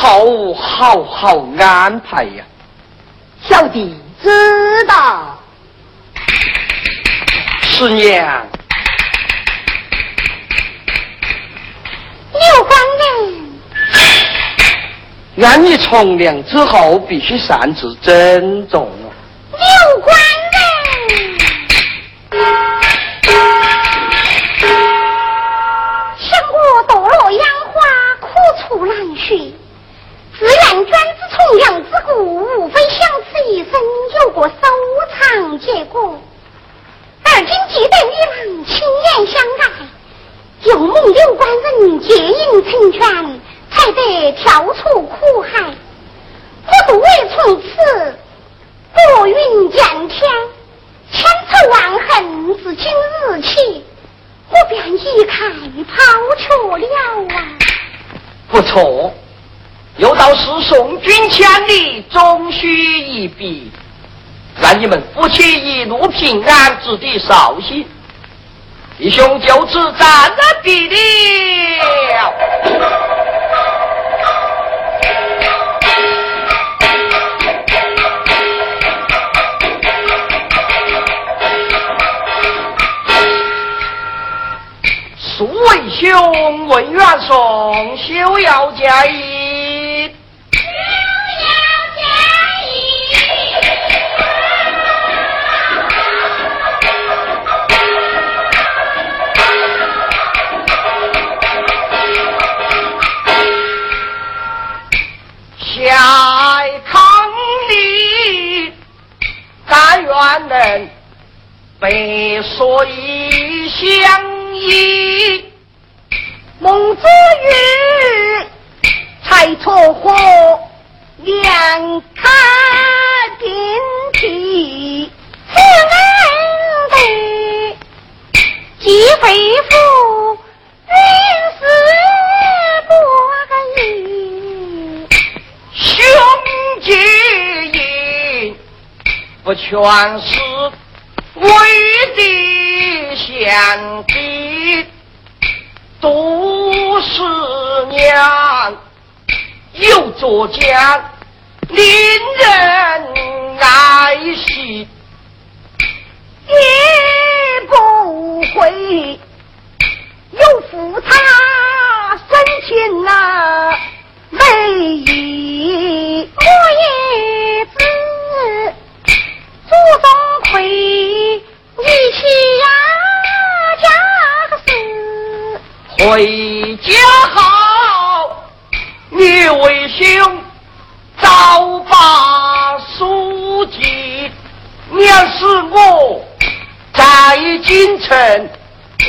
好，好好安排呀，小弟知道。师娘，刘光林，让你从良之后必须善自珍重。你们夫妻一路平安，子弟绍兴，弟兄就此暂然毕了。兄问元宋，休要加意。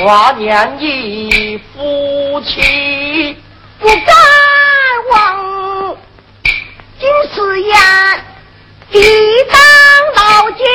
华年一夫妻不敢忘。今世缘一张老金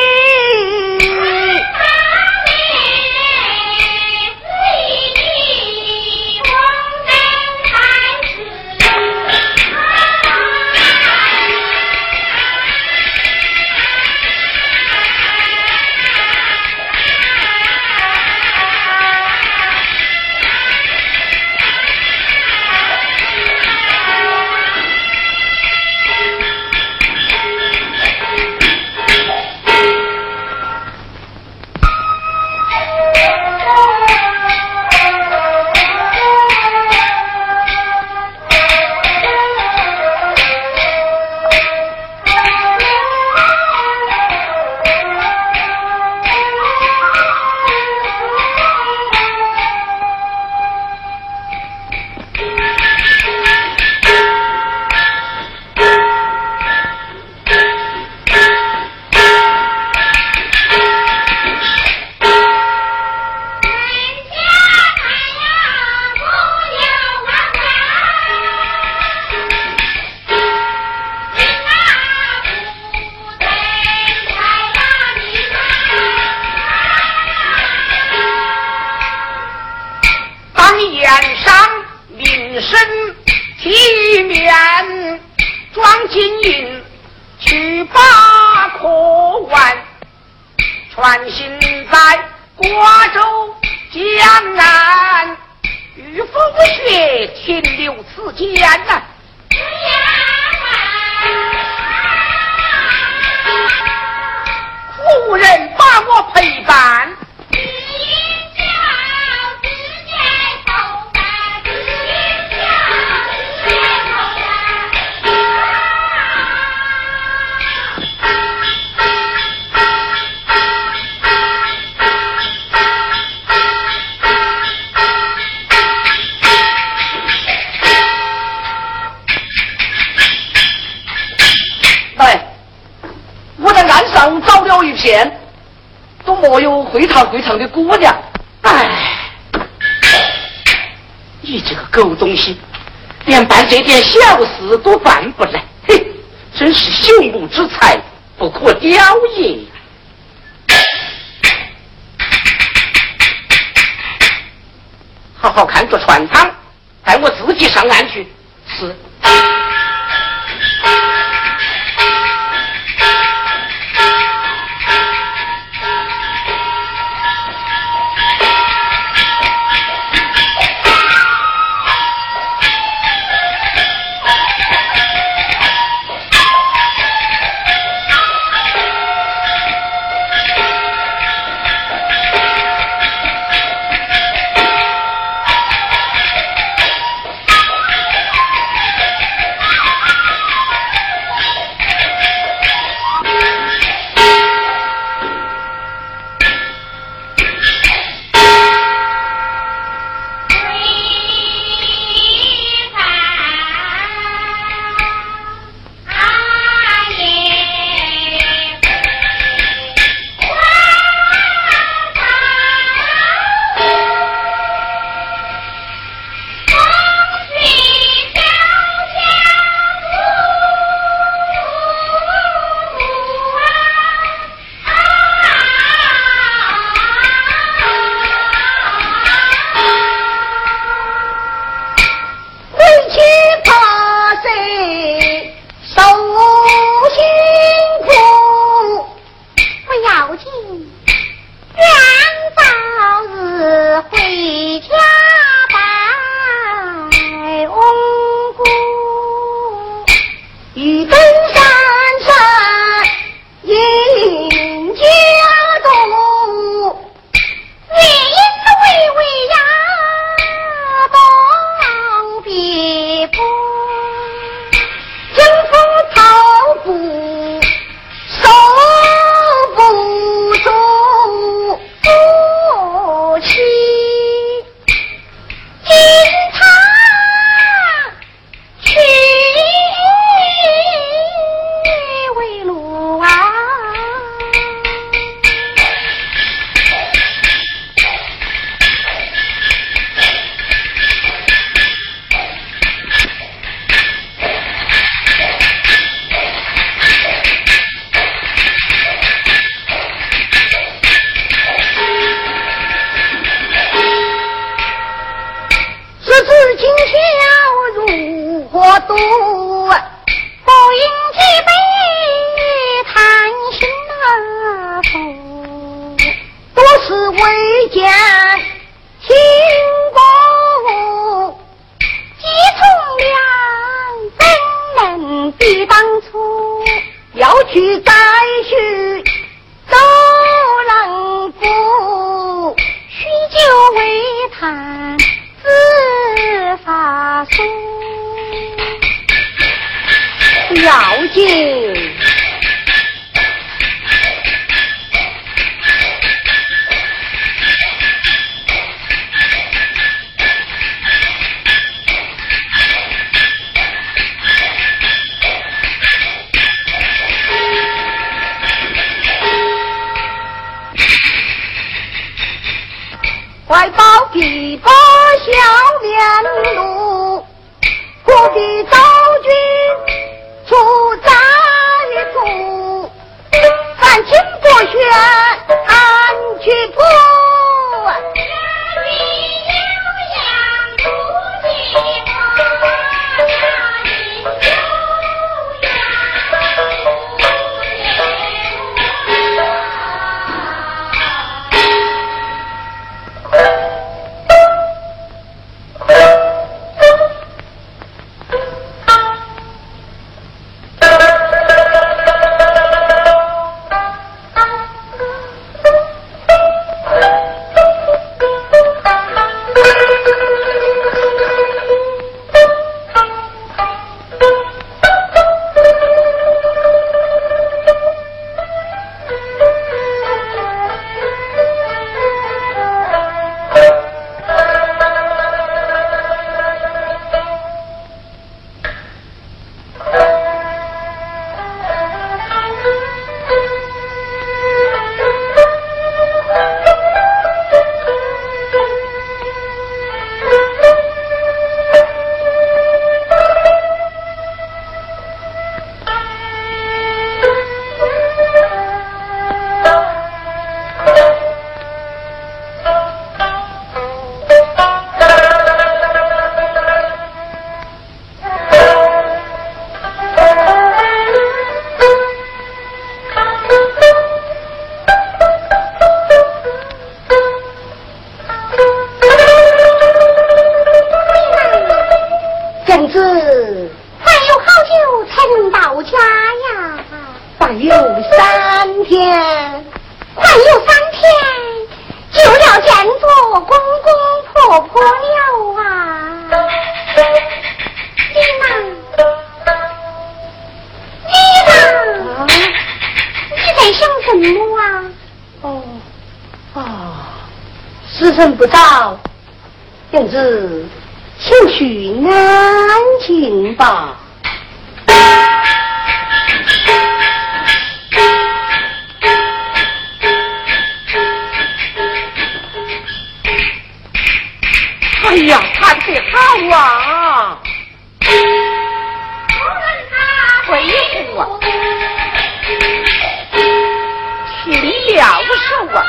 好，看着船舱，带我自己上岸去，是。见着公公婆婆了啊！爹妈，爹妈，你在想什么啊？哦，啊，时辰不早，燕子，请去安寝吧。哎呀，看的好啊！恢复啊，听了手啊！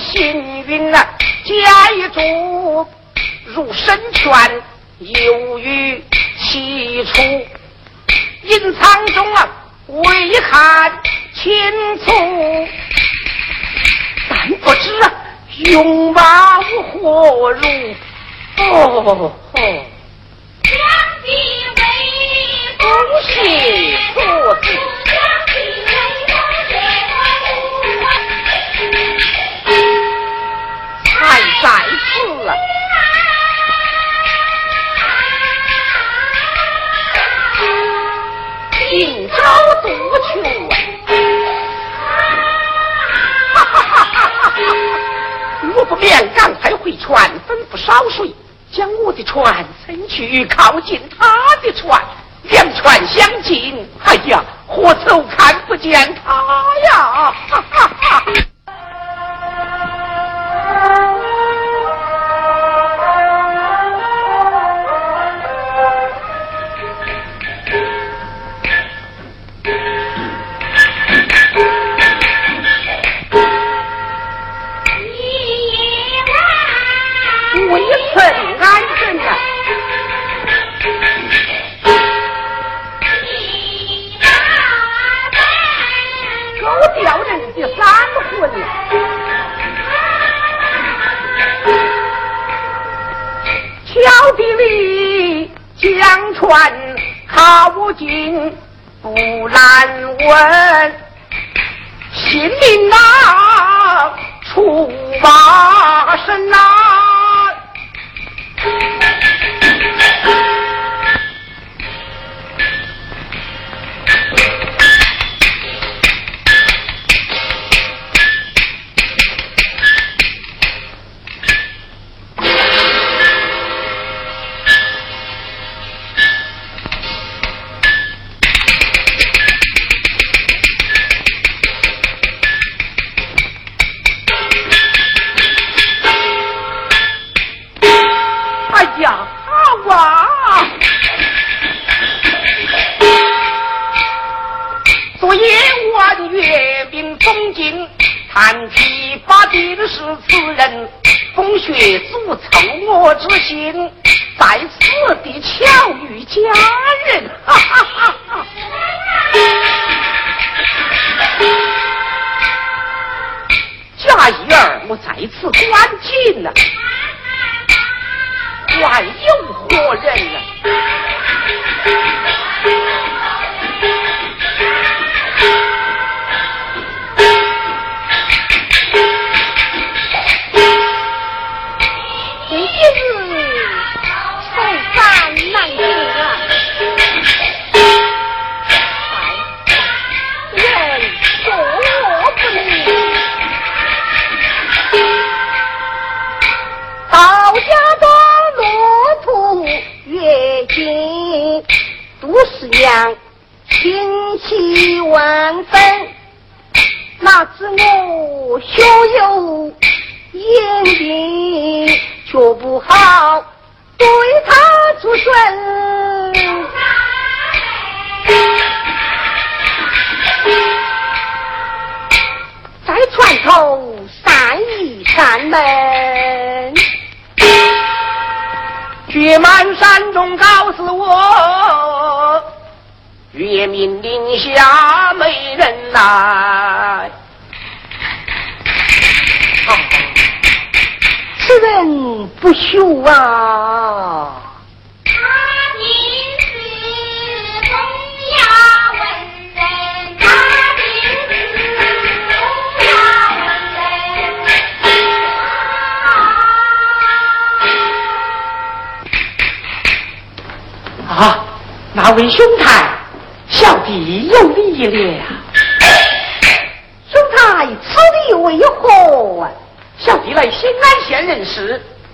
幸运啊，家一主入神泉，我入。不不不不去，靠近他。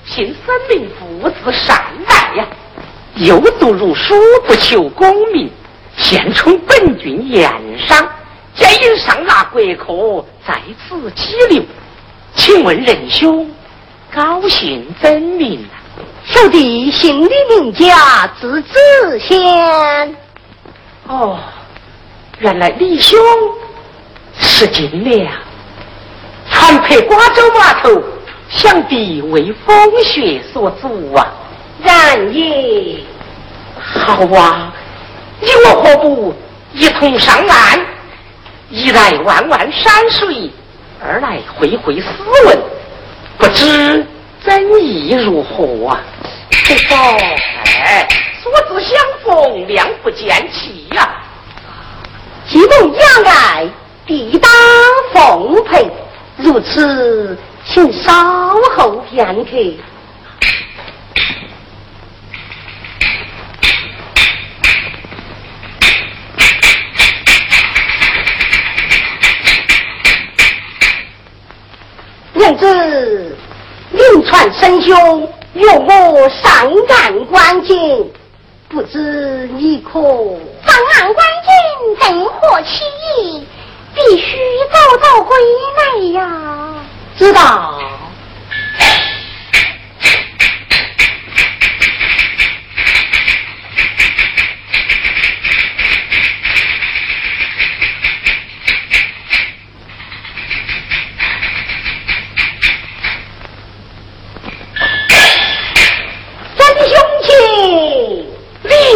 事，姓孙名父子善待呀，有读如书，不求功名，现充本郡盐商，皆因上纳国客，在此羁留。请问仁兄，高姓真名？小弟姓李名家，字子贤。哦，原来李兄是金良，传配瓜州码头，想必为风雪所阻啊。然也。好啊，你我何不一同上岸？一来万万山水，二来会会斯文，不知。真意如何啊？这个，哎，所知相逢，两不见弃呀。既蒙养爱，地大奉陪，如此，请稍后片刻。娘子。临传神兄，用我上岸观景，不知你可上岸观景，正合其意，必须早早归来呀。知道。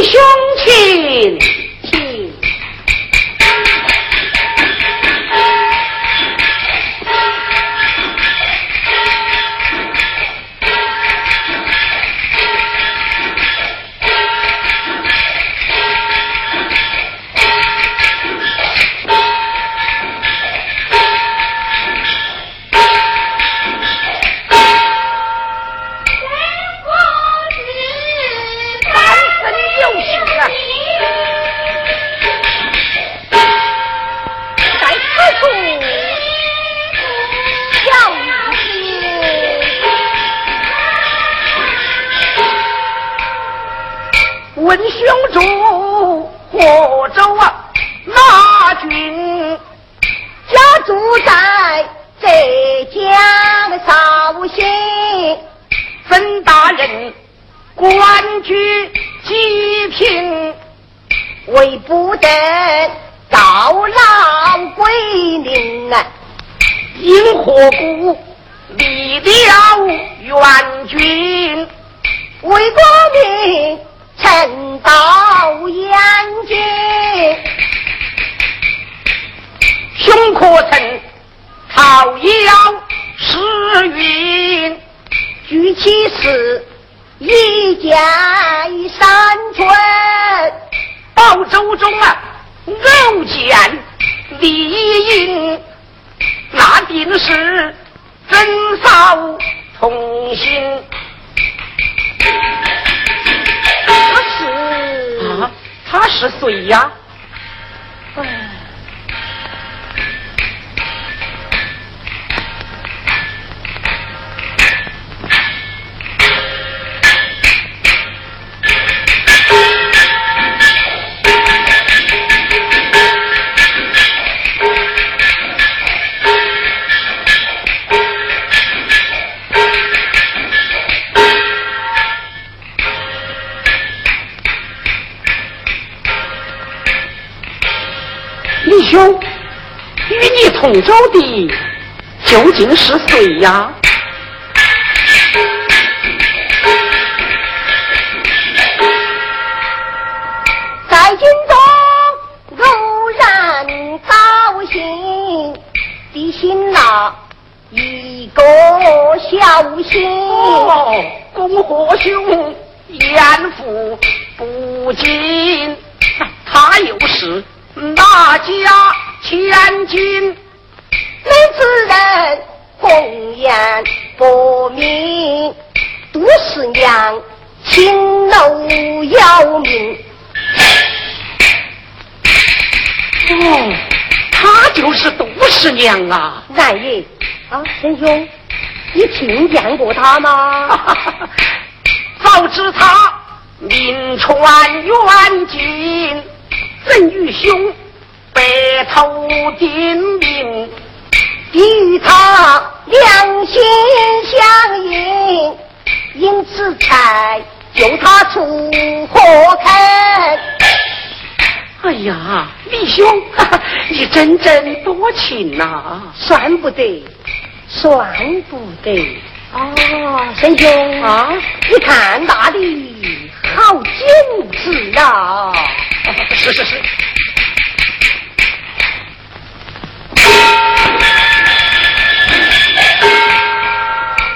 兄亲，亲。问兄主何州啊？哪郡？家住在浙江绍兴。曾大人官居济平，为不得到老归宁啊！因何故立了援军？为国民趁道严禁，兄可曾讨要诗云？举起时一箭三寸，报周中啊，偶见李应，那定是真嫂同心。他是谁呀？兄，与你同舟的究竟是谁呀？在军中如然高兴，的心呐一个小心。哦，恭贺兄艳福不尽，他又是哪家千金？每次人红颜薄命，杜十娘青楼要命。哦，她就是杜十娘啊！然爷啊，贤兄，你听见过他吗？早知他名传远近，怎与兄白头定名？比与他两心相印，因此才救他出火坑。哎呀，李兄，你真真多情呐、算不得，算不得。哦，贤兄啊！你看那里好景致啊！是是是。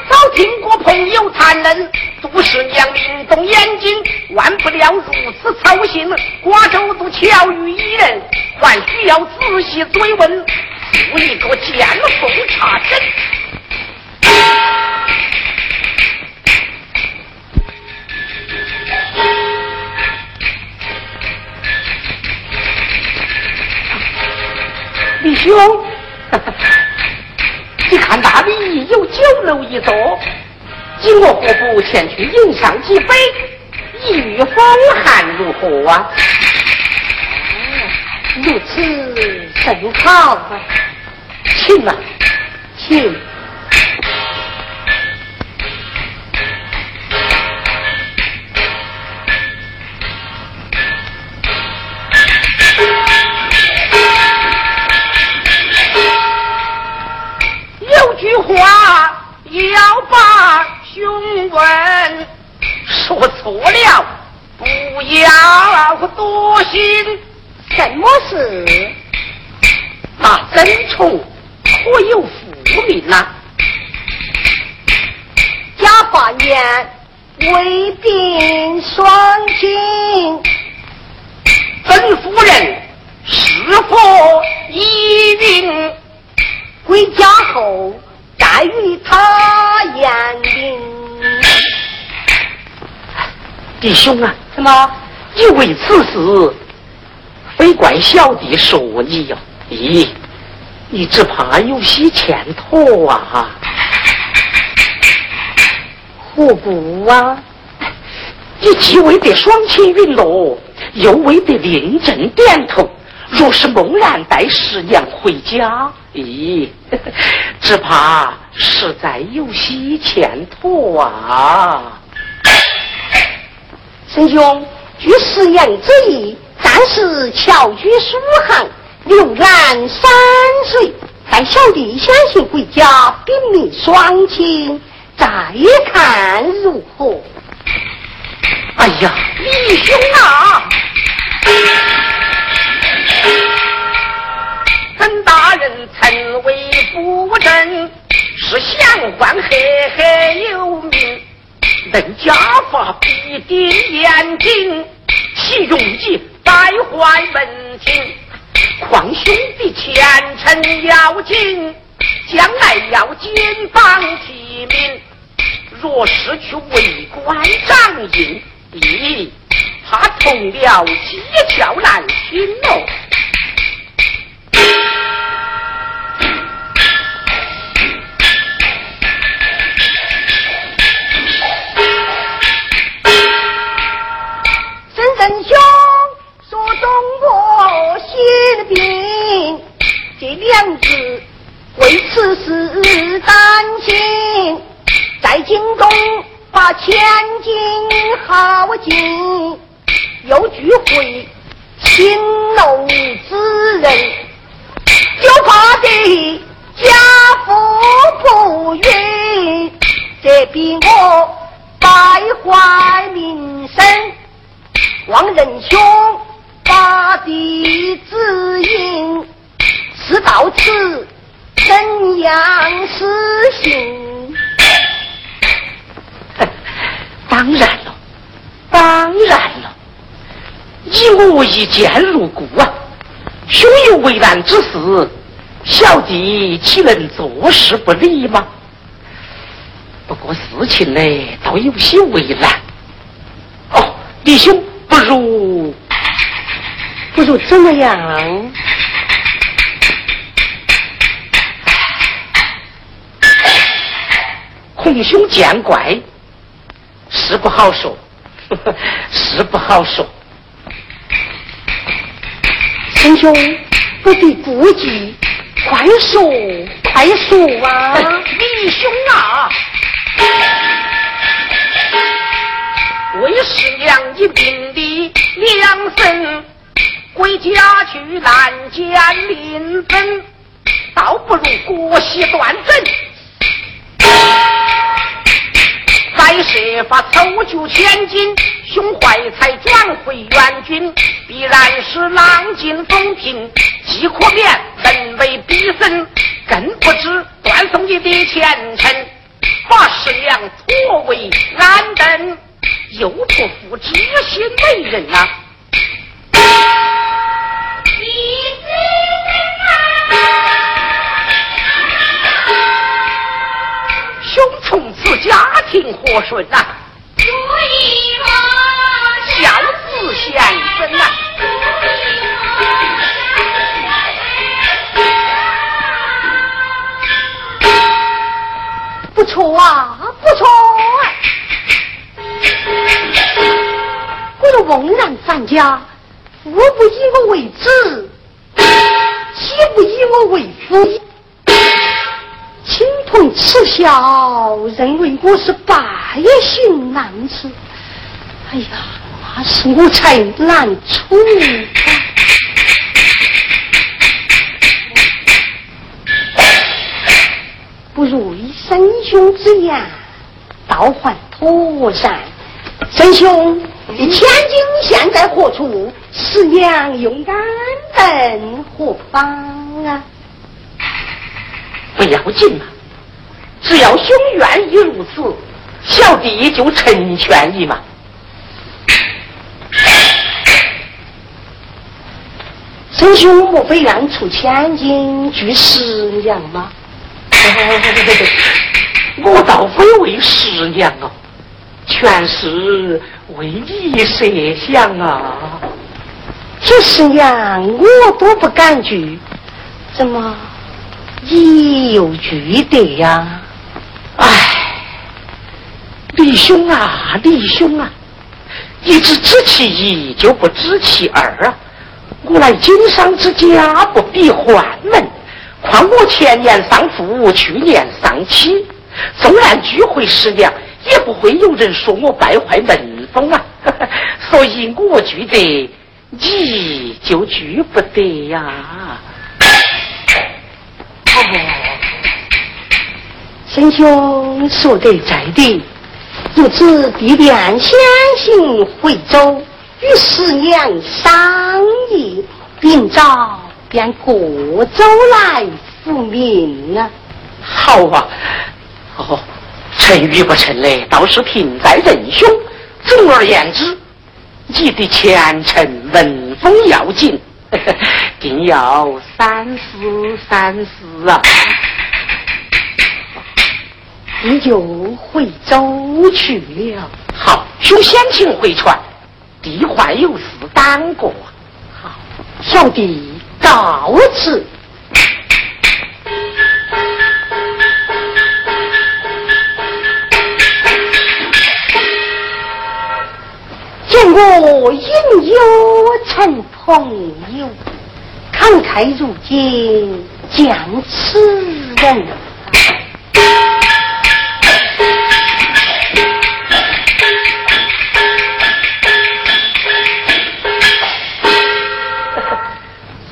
早听过朋友谈论，杜十娘灵动眼睛，万不了如此操心。瓜州都巧遇一人，还需要仔细追问，做一个见缝插针。李兄，你看那里有酒楼一座，今我何不前去饮上几杯，一遇风寒如何啊？如此甚好啊，请啊，请。把兄问，说错了不要多心。什么事？那曾崇可有父名呐、假发言为病双亲，曾夫人是否依允？回家后再与他眼睛。弟兄啊，怎么？你为此事，非怪小弟说你哟、咦，你只怕有些欠妥啊！何故啊？你既未得双亲陨落，又未得临阵点头。若是猛然带师娘回家，咦，只怕实在有些欠妥啊！神兄，据师娘之意，暂时侨居苏杭，留兰山水，待小弟先行回家禀明双亲，再看如何。哎呀，李兄啊！本大人曾为夫人，是相官赫赫有名，论家法必定严谨，其用计败坏门庭。况兄弟前程要紧，将来要金榜题名。若失去为官掌印，咦，怕同僚讥笑难听喽。我心病，这两字为此事担心，在京中把千金耗尽，又聚会青楼之人，就怕得家父不允，这逼我败坏名声。望仁兄把地指引，是到此怎样实行？当然了，当然了，以我一见如故啊！兄有为难之事，小弟岂能坐视不理吗？不过事情呢，倒有些为难。哦，弟兄。不如，不如怎么样？孔兄见怪，是不好说，是不好说。师兄不必顾忌，快说，快说啊！李兄啊！为师娘已病的两身，归家去难见临分，倒不如国席断正，再设法凑救千金，胸怀才转回援军，必然是浪尽风平，既可免人为逼身，更不知断送你的前程，把师娘托为安灯。又不负知心美人呐！兄从此家庭和顺呐，孝子贤孙呐，不错啊，不错。翁然返家，父不以我为子，岂不以我为夫，亲朋耻笑，认为我是败行难事。哎呀，那是我才难处。不如以生兄之言，倒还妥善。生兄。你千金现在何处？师娘用安等何方啊？不要紧嘛，只要兄愿意如此，小弟就成全你嘛。生兄莫非愿出千金拒十娘吗？我倒非为十娘哦。全是为你设想啊！这师娘我都不敢拒，怎么你又拒得呀？唉，李兄啊，李兄啊，你只知其一，就不知其二啊！我乃经商之家，不必换门。况我前年丧父，去年丧妻，纵然聚会十两，也不会有人说我败坏门风啊！所以我觉得你就聚不得呀。哦，贤兄说得在理。如此，弟便先行回州，与师娘商议，明早便过州来复命啊！好啊，哦，成与不成嘞，倒是凭在仁兄。总而言之，你的前程门风要紧，定要三思三思啊！你就回州去了。好，兄先请回船，弟还有事耽搁。好，小弟告辞。我应有成朋友，慷慨如今将此人。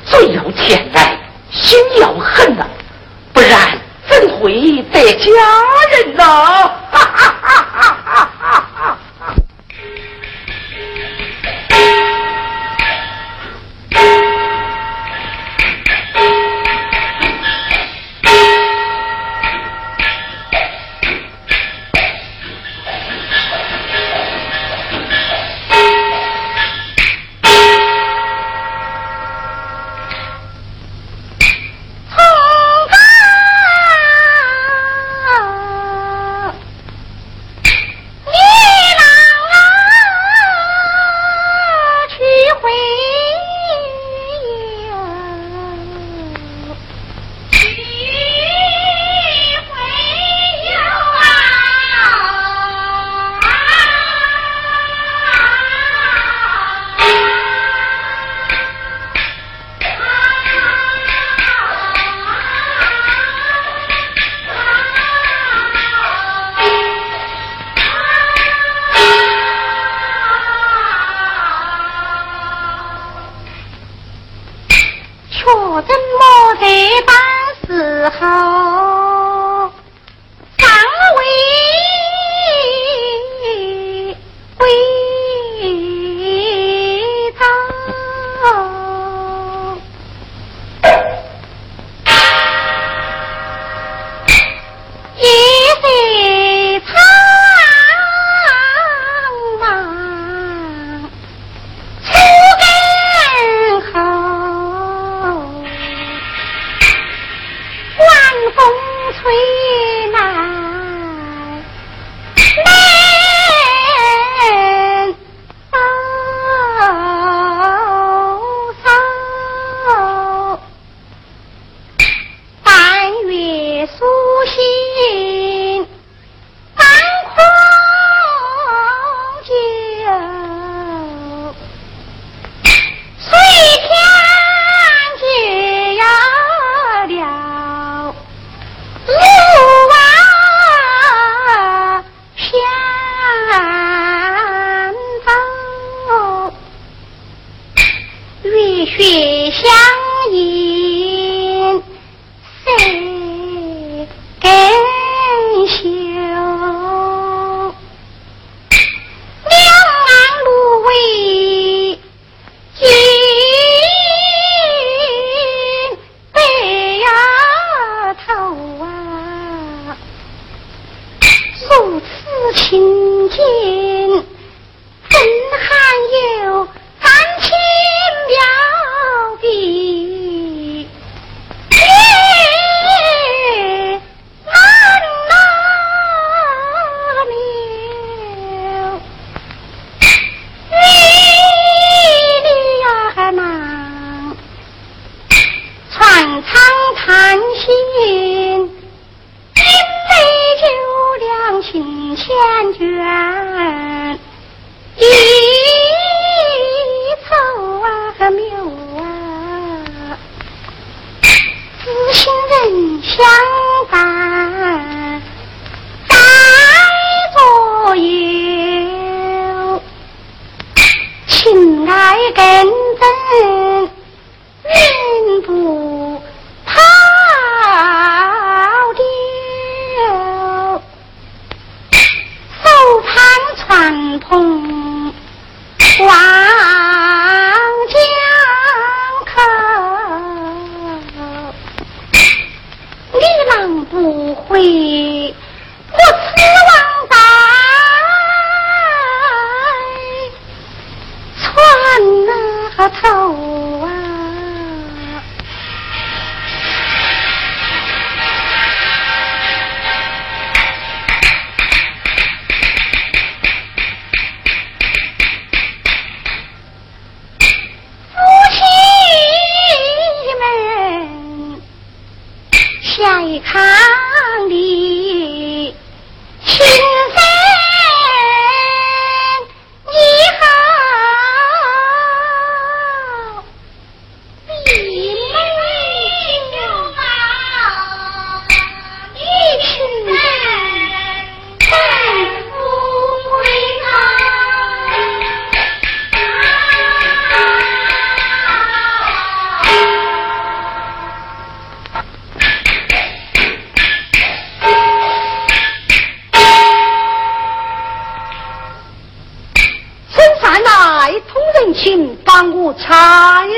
嘴要甜来，心要狠呐，不然怎会得家人呢？哈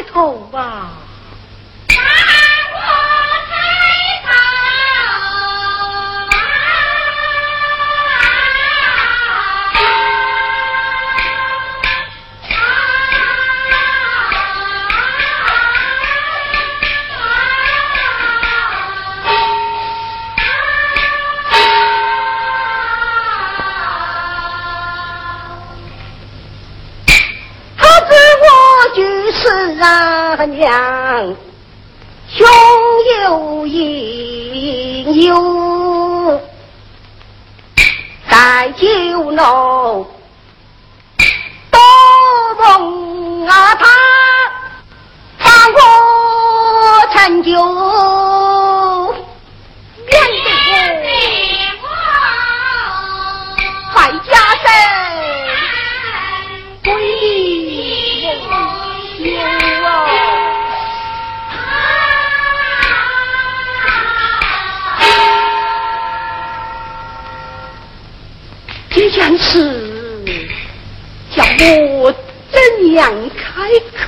娘，酒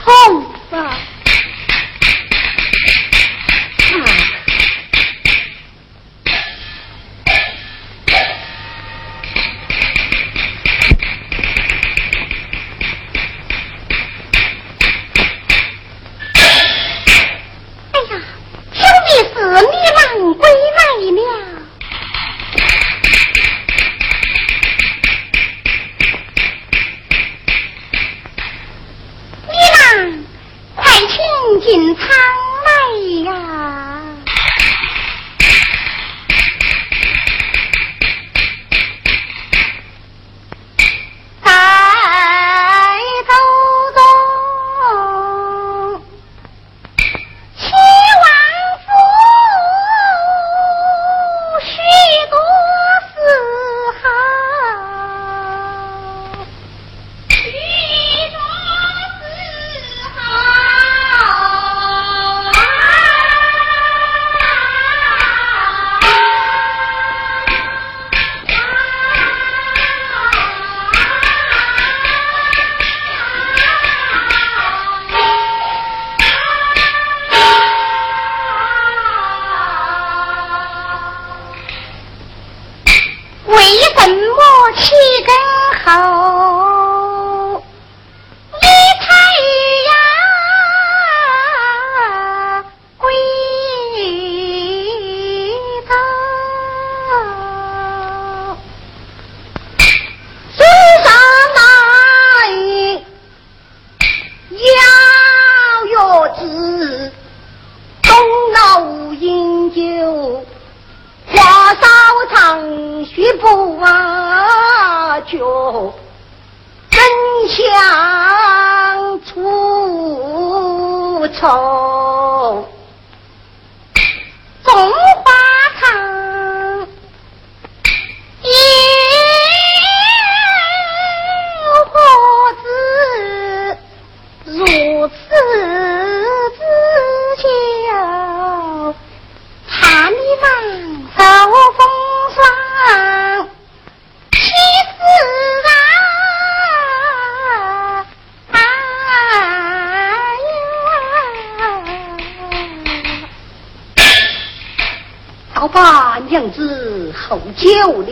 开一根猴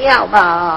了吧，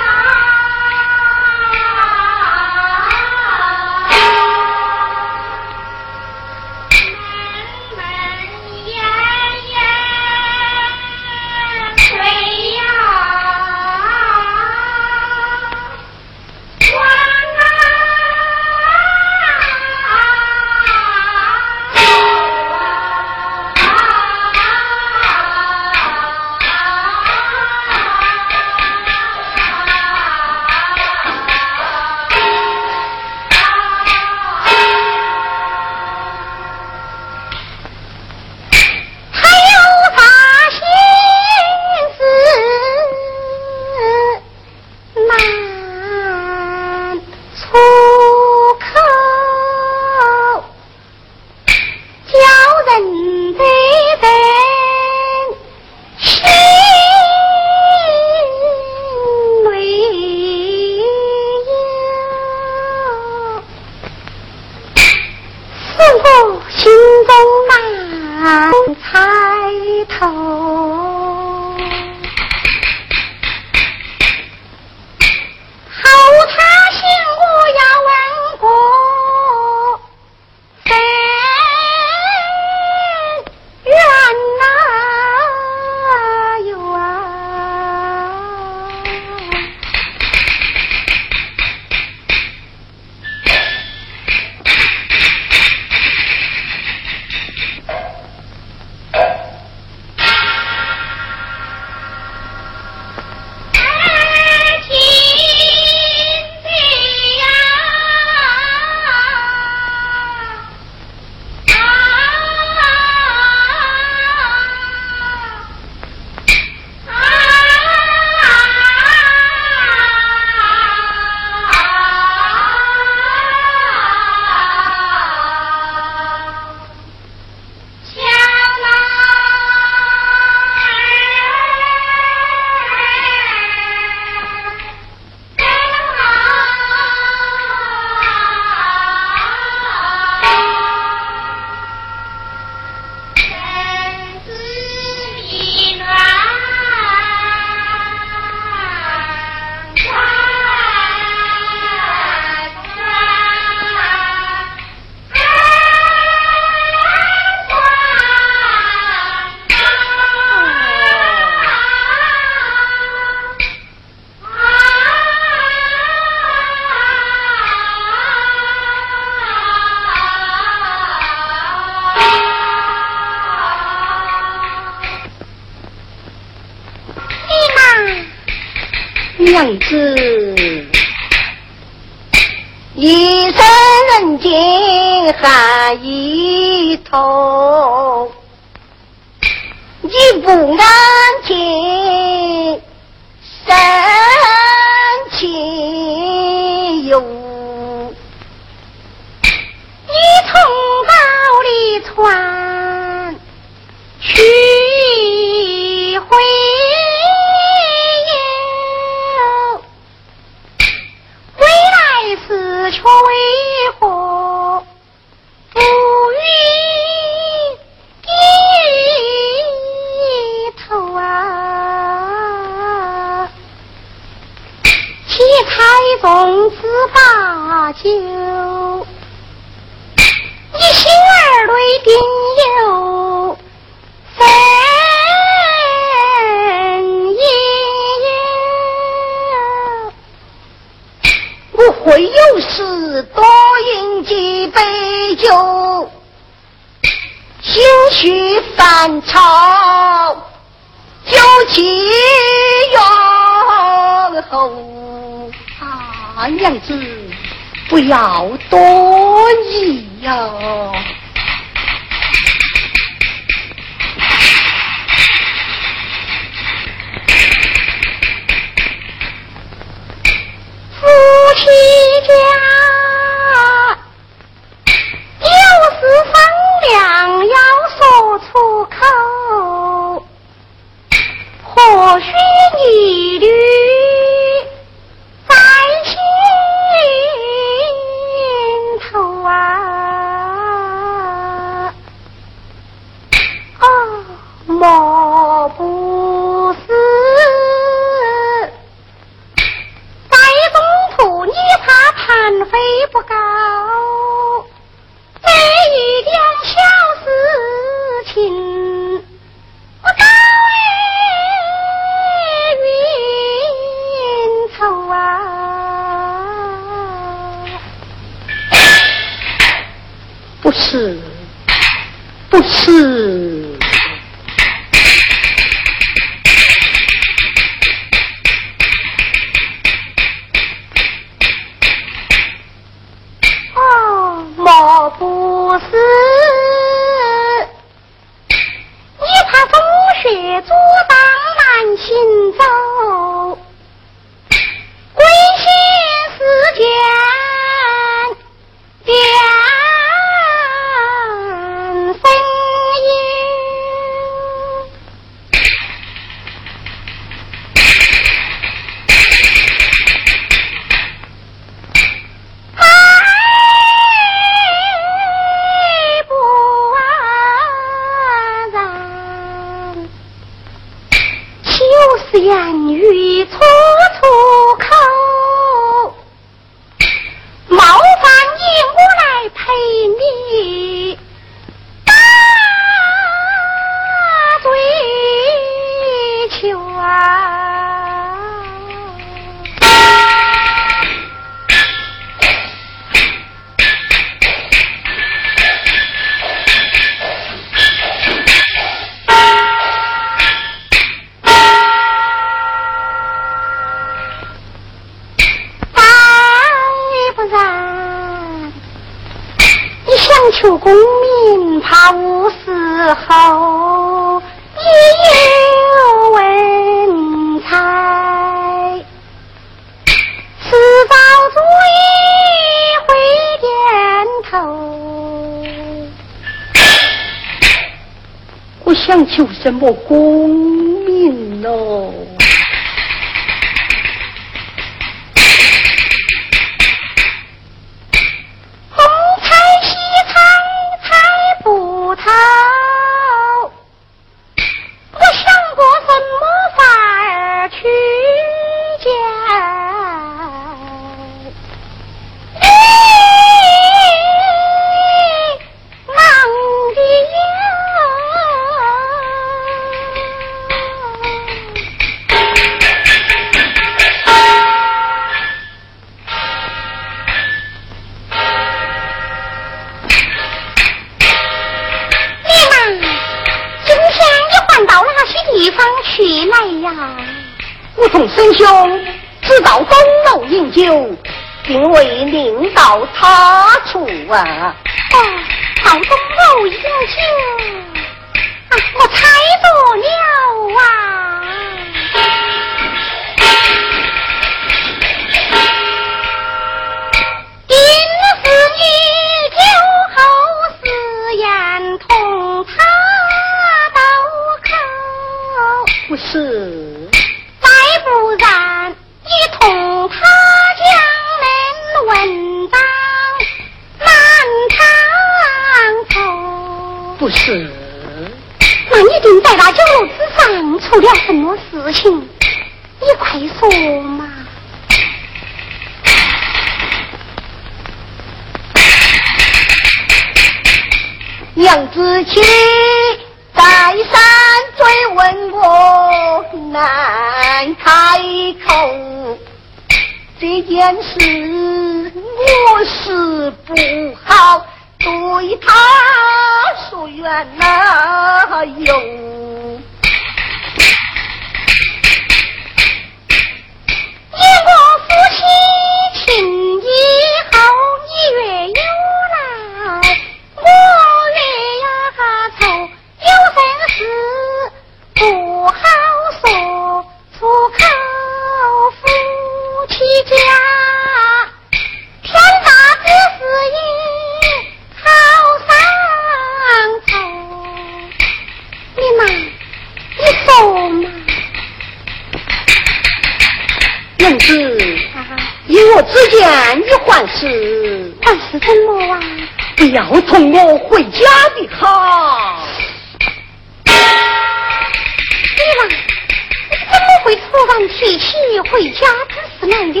么会突然提起回家之事难了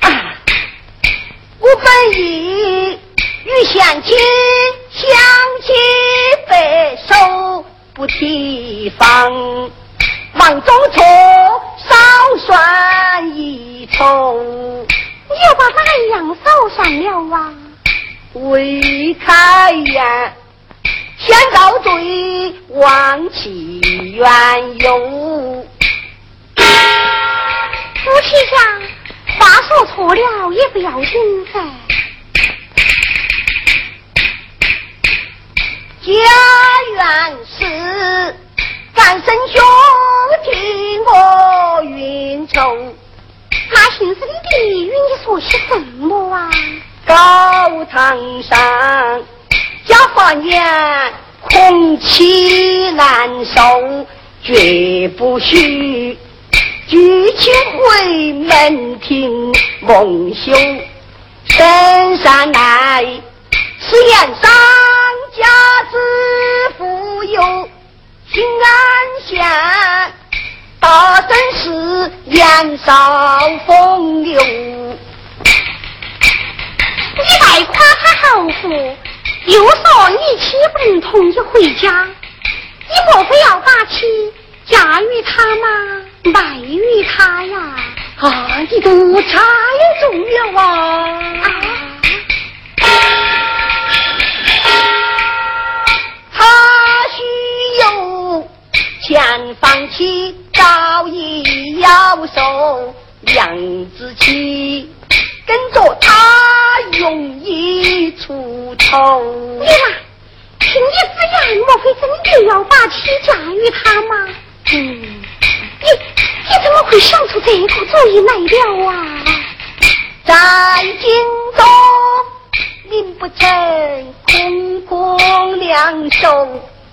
啊？我本意与相亲相亲白首不提防，忙中错。少算一筹，你又把哪一样少算了啊？未开言，先告罪，忘其缘由。夫妻家话说错了也不要紧噻。家园事，干生兄听我。云愁，那姓孙的与你说些什么啊？高堂上，家华年，空气难受，绝不许举起回门庭蒙羞。深山来，是言上家之富有，平安县。大声是年少风流，你再夸他豪富，又说你妻不能同意回家，你莫非要把妻嫁与他吗？卖与他呀？啊，你都猜中了啊！前方妻早已要收，娘子妻跟着他容易出头。你嘛，听你之言，莫非真的要把妻嫁与他吗？你你怎么会想出这个主意来了啊？在京中名不成，空空两手，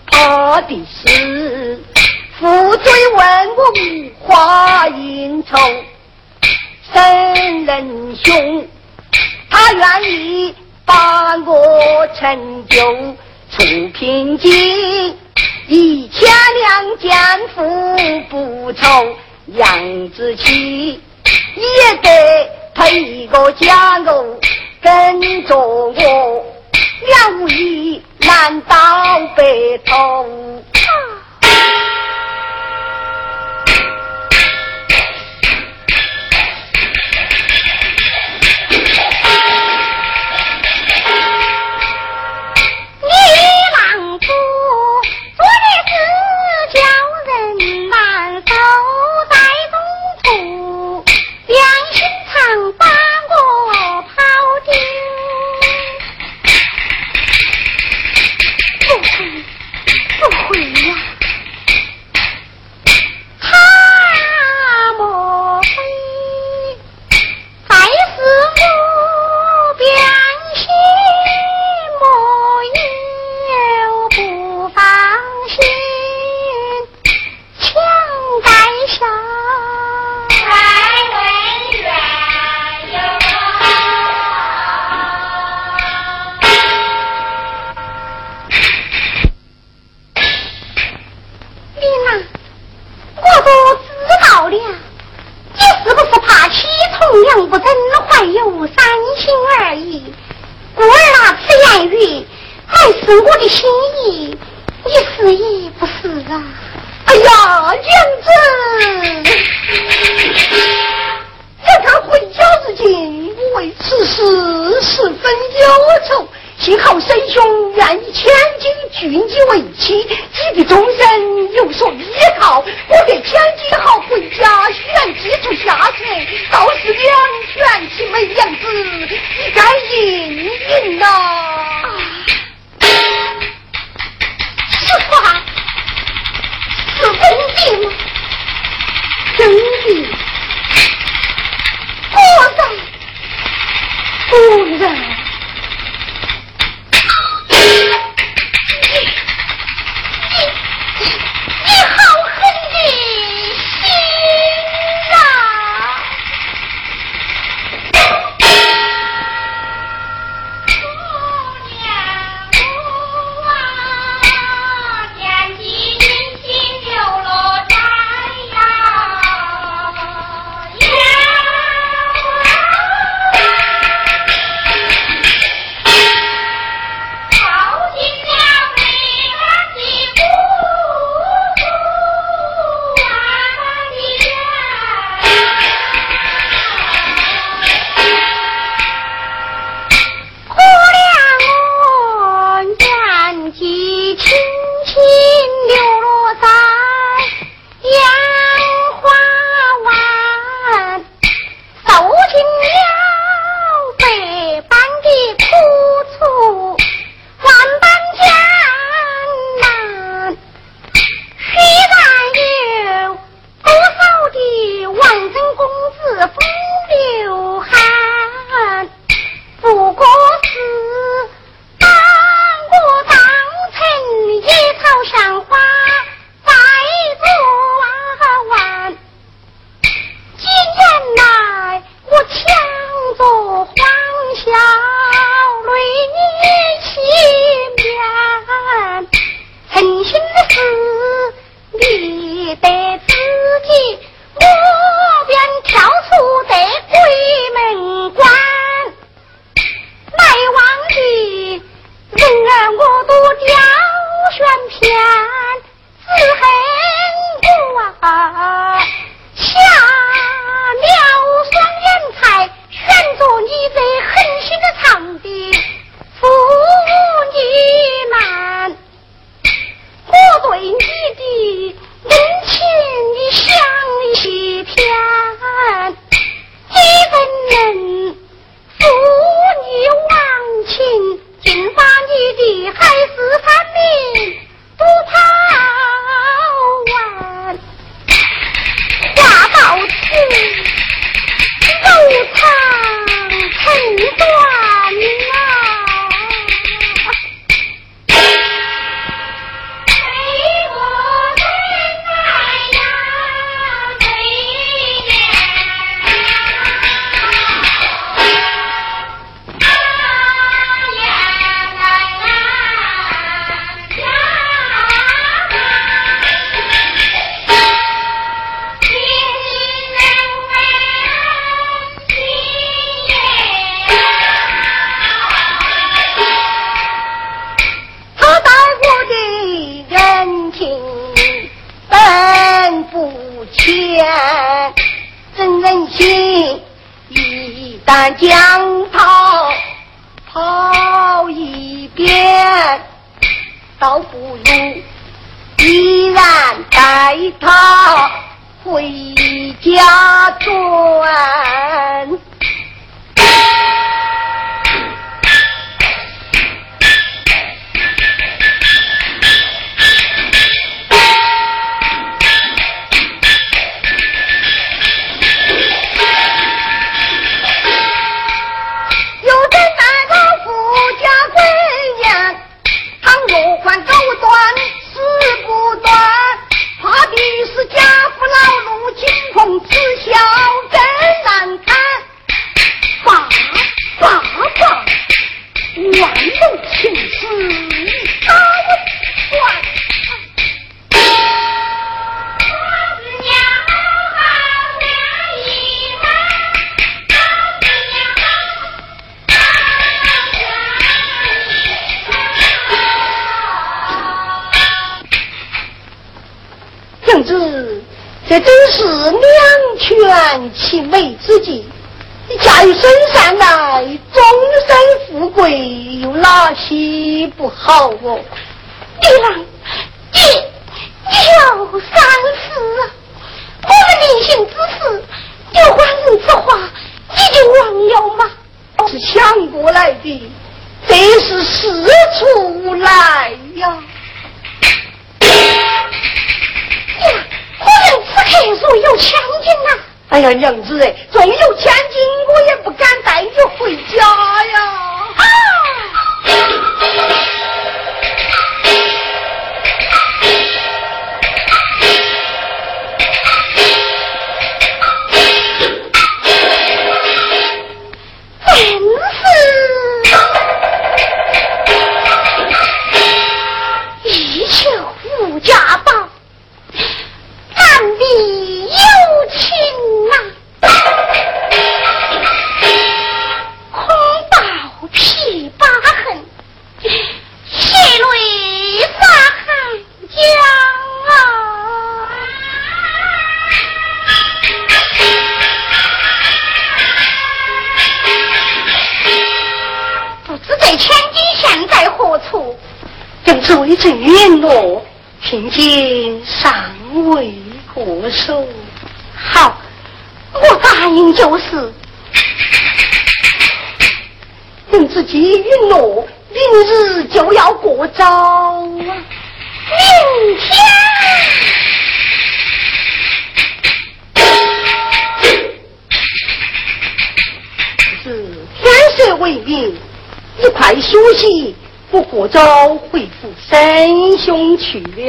怕的是。负罪问我花应酬，生人兄，他愿意把我成就出平津，一千两奸夫不愁，杨子期也得配一个家奴跟着我，两无疑难到白头。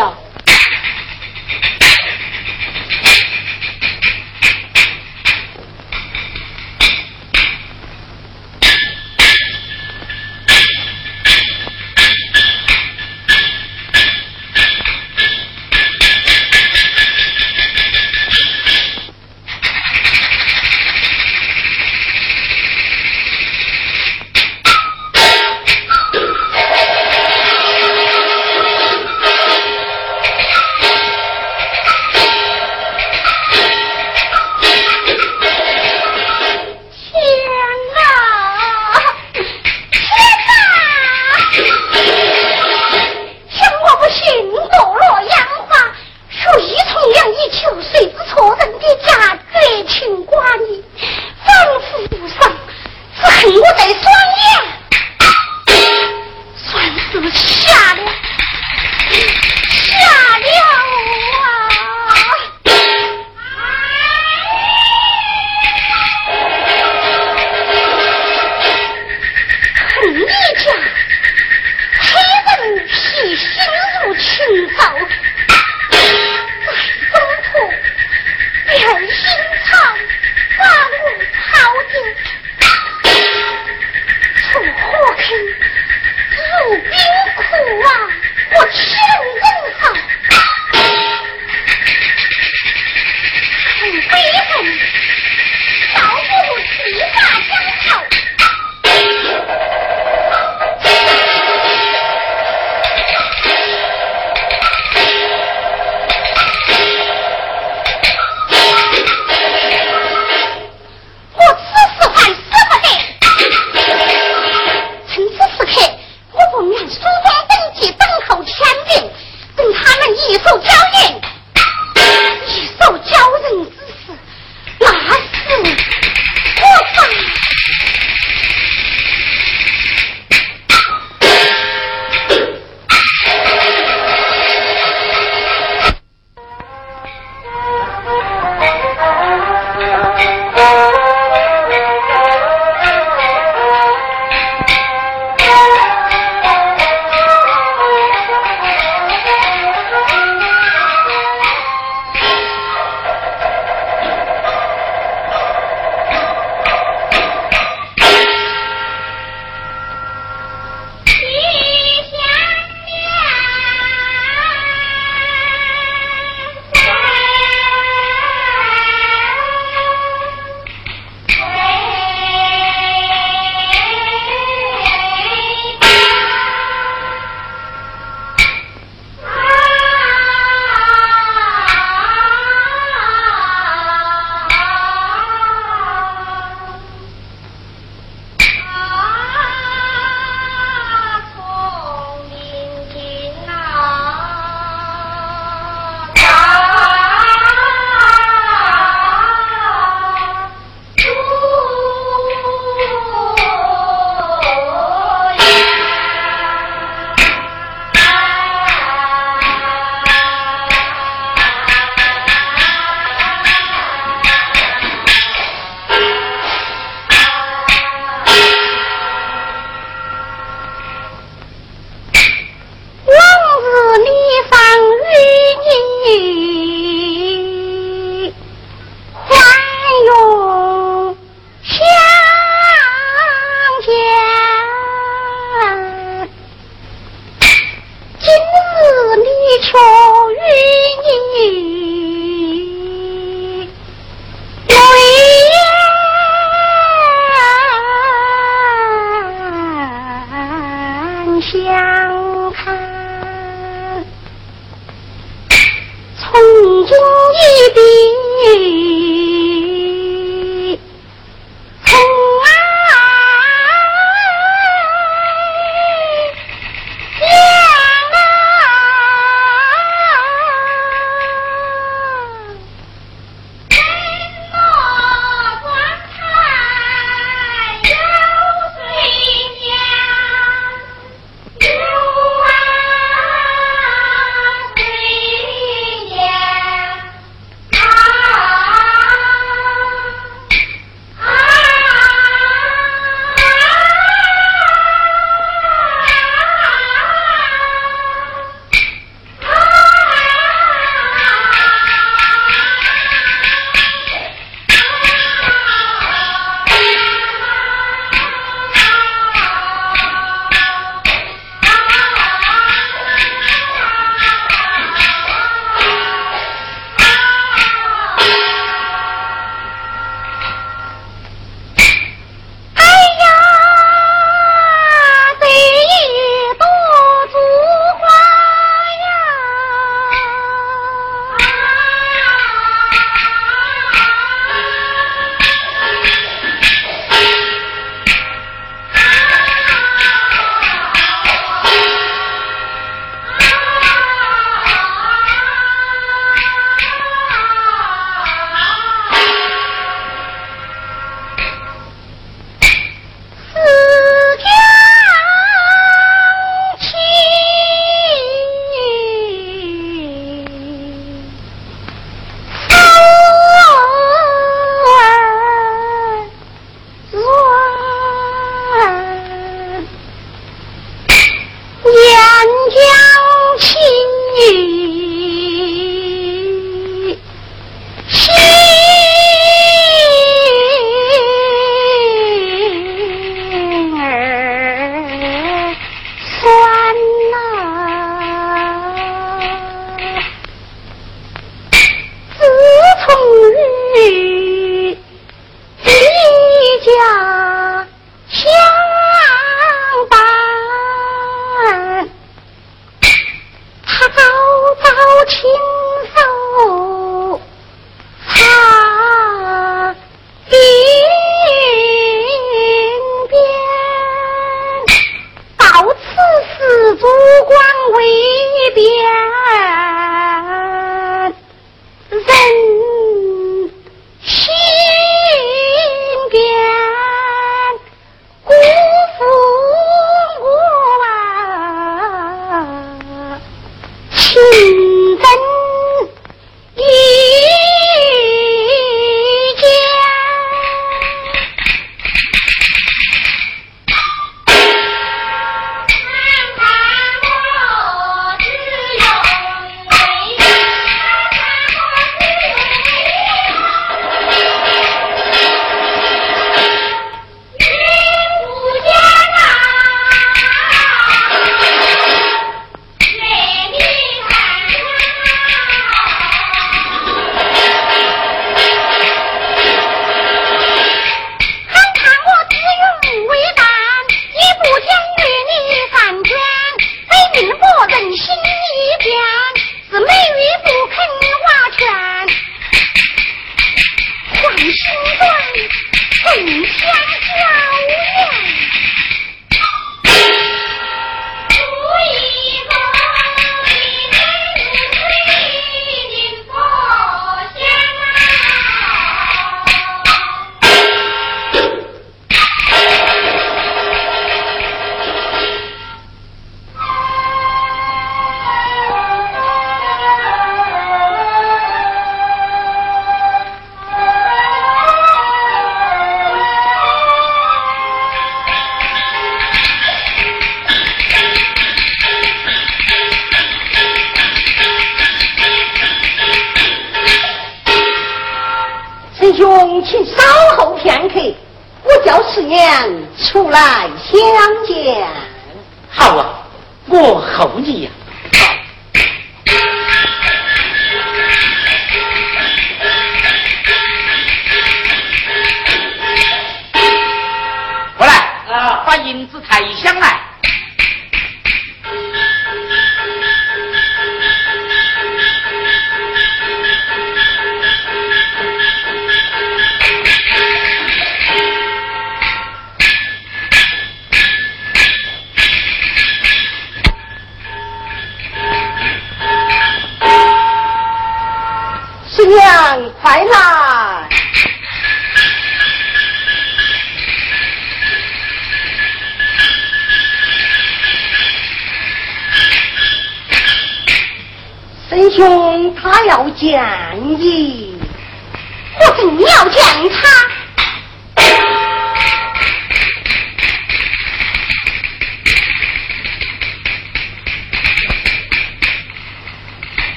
去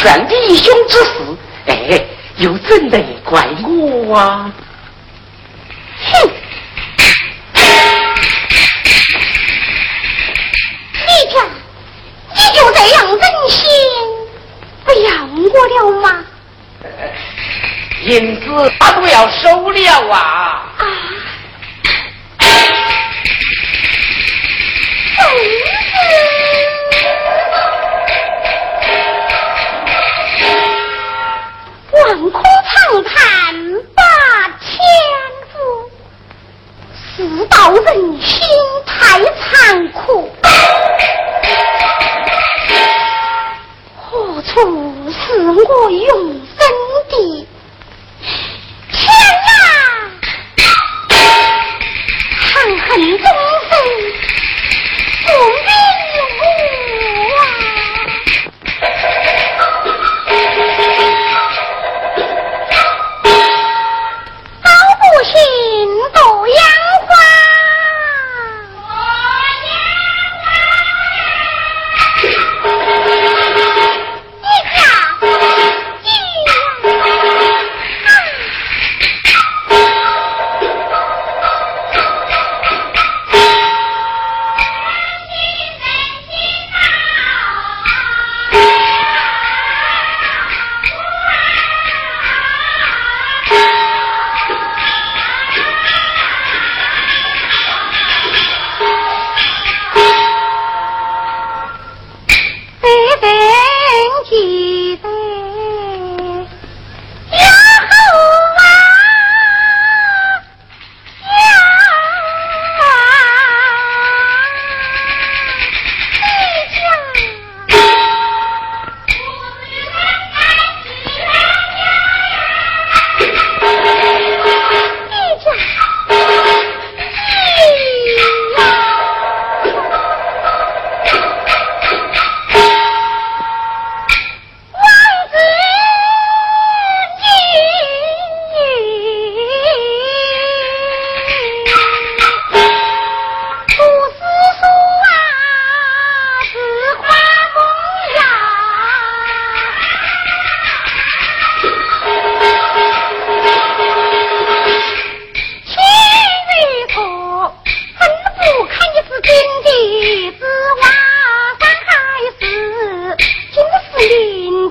全弟兄之事，哎。又怎能怪我啊？哼！你家，你就这样忍心不要我了吗？银子他都要收了啊！啊！望世道人心太残酷，何处是我永生的天啊？长恨终生不与我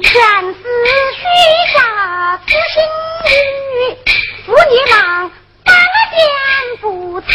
全是虚假私心女，扶你忙，把那不差。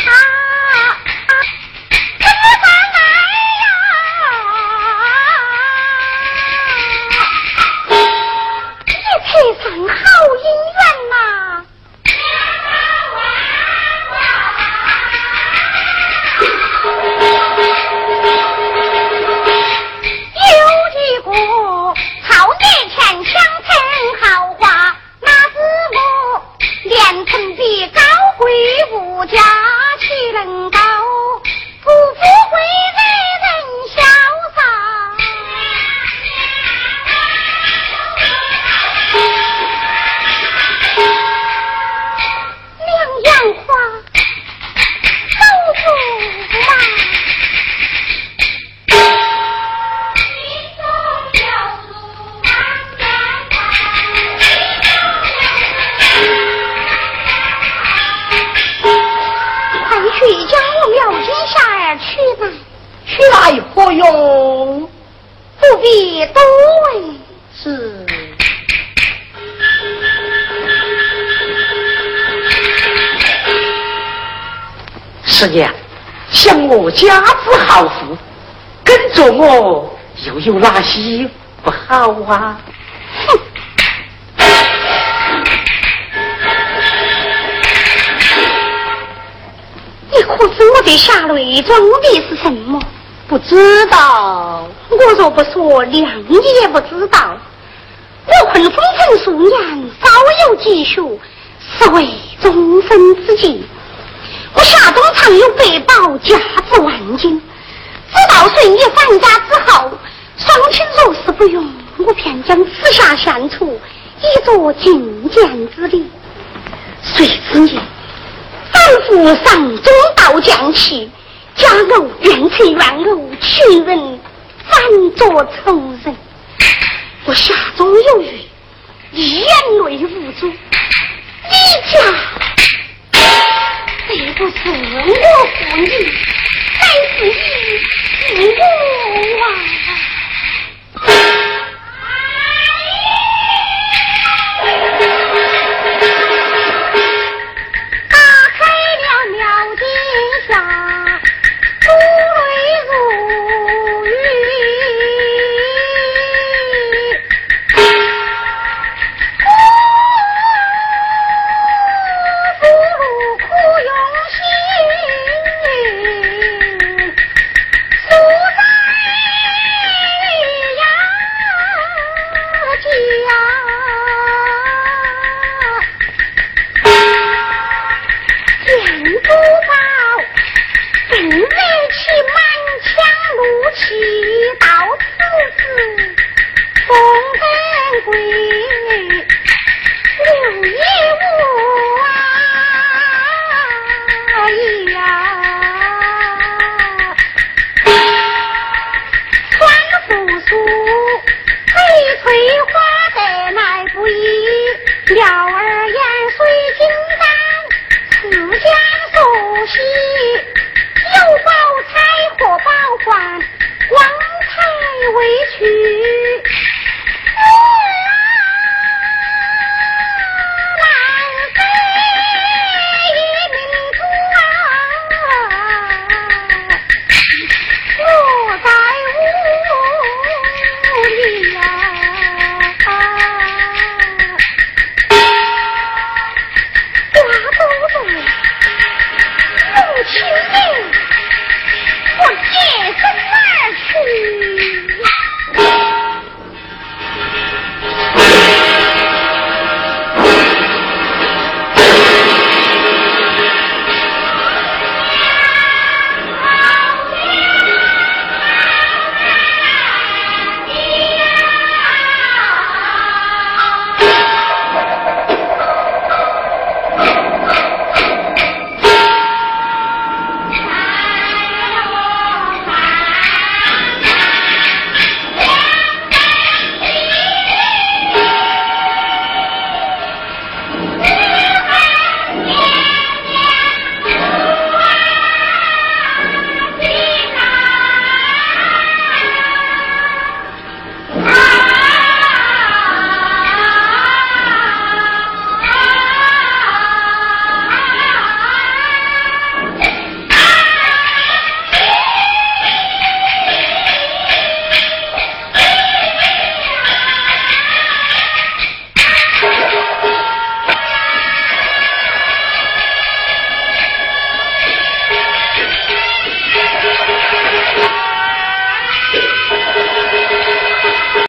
有哪些不好啊？哼！你可知我的下内装的是什么？不知道。我若不说，谅你也不知道。我困风尘数年，稍有积蓄，是为终身之计。我夏中藏有百宝，价值万金。直到顺你返家，便将此下献出，以作觐见之礼。谁知你反复上中道将起，家偶怨妻怨偶，情人反作仇人。我下中有余，眼泪无主，你家。这不是我负你，乃是你负我啊！